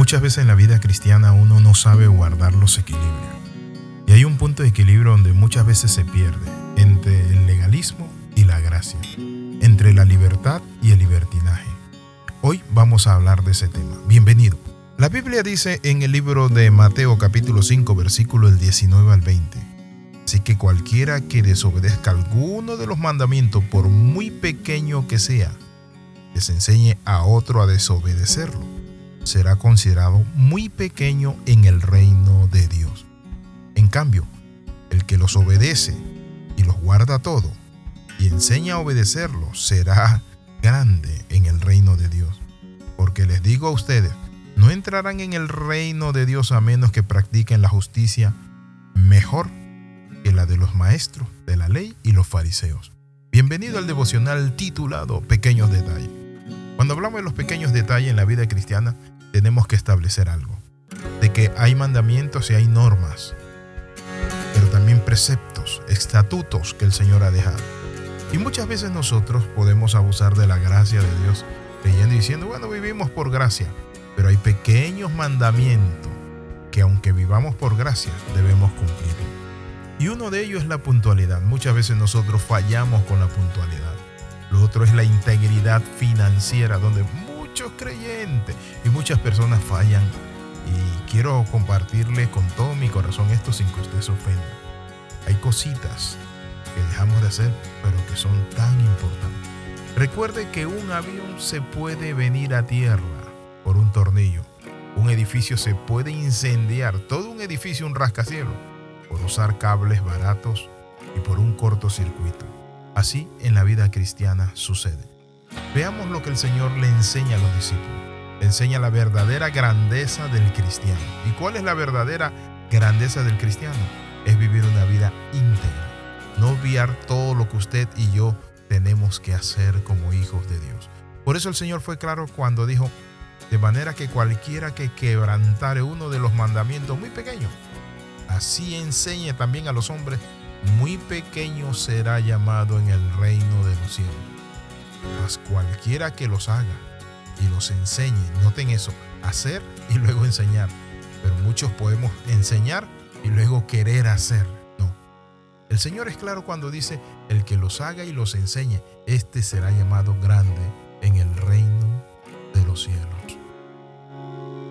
Muchas veces en la vida cristiana uno no sabe guardar los equilibrios. Y hay un punto de equilibrio donde muchas veces se pierde entre el legalismo y la gracia, entre la libertad y el libertinaje. Hoy vamos a hablar de ese tema. Bienvenido. La Biblia dice en el libro de Mateo capítulo 5 versículo del 19 al 20. Así que cualquiera que desobedezca alguno de los mandamientos, por muy pequeño que sea, les enseñe a otro a desobedecerlo, será considerado muy pequeño en el reino de Dios. En cambio, el que los obedece y los guarda todo y enseña a obedecerlo será grande en el reino de Dios. Porque les digo a ustedes, no entrarán en el reino de Dios a menos que practiquen la justicia mejor que la de los maestros de la ley y los fariseos. Bienvenido al devocional titulado Pequeños Detalles. Cuando hablamos de los pequeños detalles en la vida cristiana, tenemos que establecer algo. De que hay mandamientos y hay normas, pero también preceptos, estatutos que el Señor ha dejado. Y muchas veces nosotros podemos abusar de la gracia de Dios, creyendo y diciendo, bueno, vivimos por gracia, pero hay pequeños mandamientos que aunque vivamos por gracia, debemos cumplir. Y uno de ellos es la puntualidad. Muchas veces nosotros fallamos con la puntualidad. Lo otro es la integridad financiera, donde muchos creyentes y muchas personas fallan. Y quiero compartirle con todo mi corazón esto sin que usted se ofenda. Hay cositas que dejamos de hacer, pero que son tan importantes. Recuerde que un avión se puede venir a tierra por un tornillo. Un edificio se puede incendiar, todo un edificio un rascacielos, por usar cables baratos y por un cortocircuito. Así en la vida cristiana sucede. Veamos lo que el Señor le enseña a los discípulos. Le enseña la verdadera grandeza del cristiano. ¿Y cuál es la verdadera grandeza del cristiano? Es vivir una vida íntegra. No obviar todo lo que usted y yo tenemos que hacer como hijos de Dios. Por eso el Señor fue claro cuando dijo, de manera que cualquiera que quebrantare uno de los mandamientos muy pequeños, así enseñe también a los hombres, muy pequeño será llamado en el reino de los cielos. Mas cualquiera que los haga y los enseñe, noten eso, hacer y luego enseñar. Pero muchos podemos enseñar y luego querer hacer. No. El Señor es claro cuando dice, el que los haga y los enseñe, este será llamado grande en el reino de los cielos.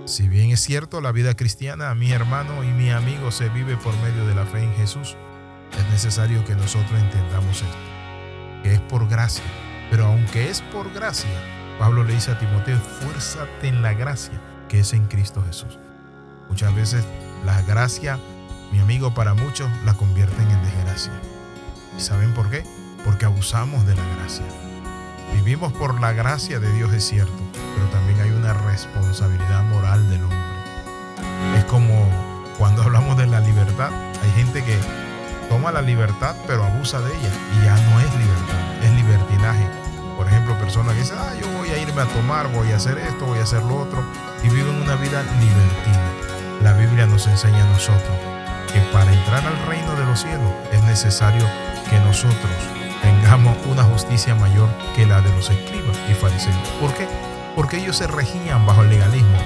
Si bien es cierto, la vida cristiana, mi hermano y mi amigo, se vive por medio de la fe en Jesús, es necesario que nosotros entendamos esto, que es por gracia. Pero aunque es por gracia, Pablo le dice a Timoteo, fuérzate en la gracia que es en Cristo Jesús. Muchas veces la gracia, mi amigo, para muchos la convierten en desgracia. ¿Y saben por qué? Porque abusamos de la gracia. Vivimos por la gracia de Dios, es cierto, pero también hay una responsabilidad moral del hombre. Es como cuando hablamos de la libertad, hay gente que toma la libertad pero abusa de ella y ya no es libertad, Por ejemplo, personas que dicen, ah, yo voy a irme a tomar, voy a hacer esto, voy a hacer lo otro y viven una vida libertina. La Biblia nos enseña a nosotros que para entrar al reino de los cielos es necesario que nosotros tengamos una justicia mayor que la de los escribas y fariseos. ¿Por qué? Porque ellos se regían bajo el legalismo.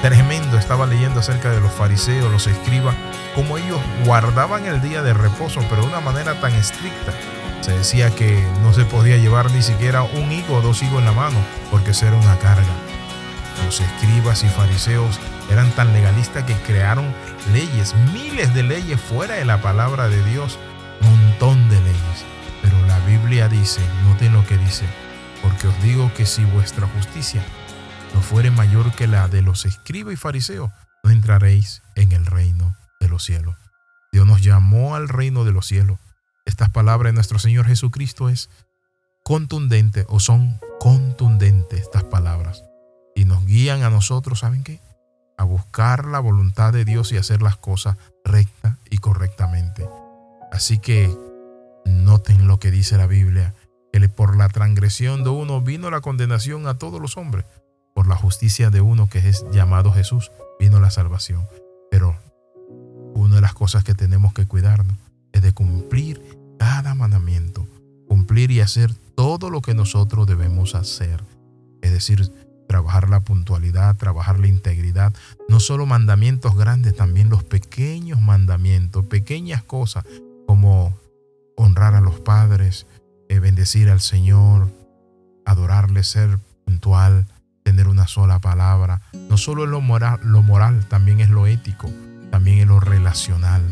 Tremendo, estaba leyendo acerca de los fariseos, los escribas, como ellos guardaban el día de reposo, pero de una manera tan estricta. Se decía que no se podía llevar ni siquiera un higo o dos higos en la mano, porque eso era una carga. Los escribas y fariseos eran tan legalistas que crearon leyes, miles de leyes fuera de la palabra de Dios, montón de leyes. Pero la Biblia dice, noten lo que dice, porque os digo que si vuestra justicia no fuere mayor que la de los escribas y fariseos, no entraréis en el reino de los cielos. Dios nos llamó al reino de los cielos. Estas palabras de nuestro Señor Jesucristo es contundente o son contundentes estas palabras y nos guían a nosotros, ¿saben qué? A buscar la voluntad de Dios y hacer las cosas recta y correctamente. Así que noten lo que dice la Biblia, que por la transgresión de uno vino la condenación a todos los hombres, por la justicia de uno que es llamado Jesús vino la salvación. Pero una de las cosas que tenemos que cuidarnos es de cumplir cada mandamiento, cumplir y hacer todo lo que nosotros debemos hacer. Es decir, trabajar la puntualidad, trabajar la integridad, no solo mandamientos grandes, también los pequeños mandamientos, pequeñas cosas como honrar a los padres, eh, bendecir al Señor, adorarle, ser puntual, tener una sola palabra. No solo es lo moral, lo moral, también es lo ético, también es lo relacional.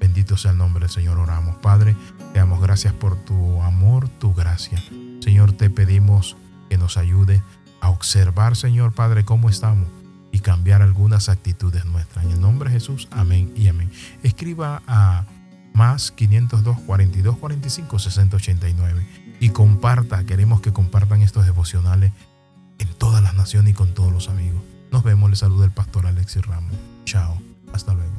Bendito sea el nombre del Señor, oramos. Padre, te damos gracias por tu amor, tu gracia. Señor, te pedimos que nos ayude a observar, Señor Padre, cómo estamos y cambiar algunas actitudes nuestras. En el nombre de Jesús, amén y amén. Escriba a más 502 42 45 60 89 y comparta. Queremos que compartan estos devocionales en todas las naciones y con todos los amigos. Nos vemos. Les saluda el pastor Alexis Ramos. Chao. Hasta luego.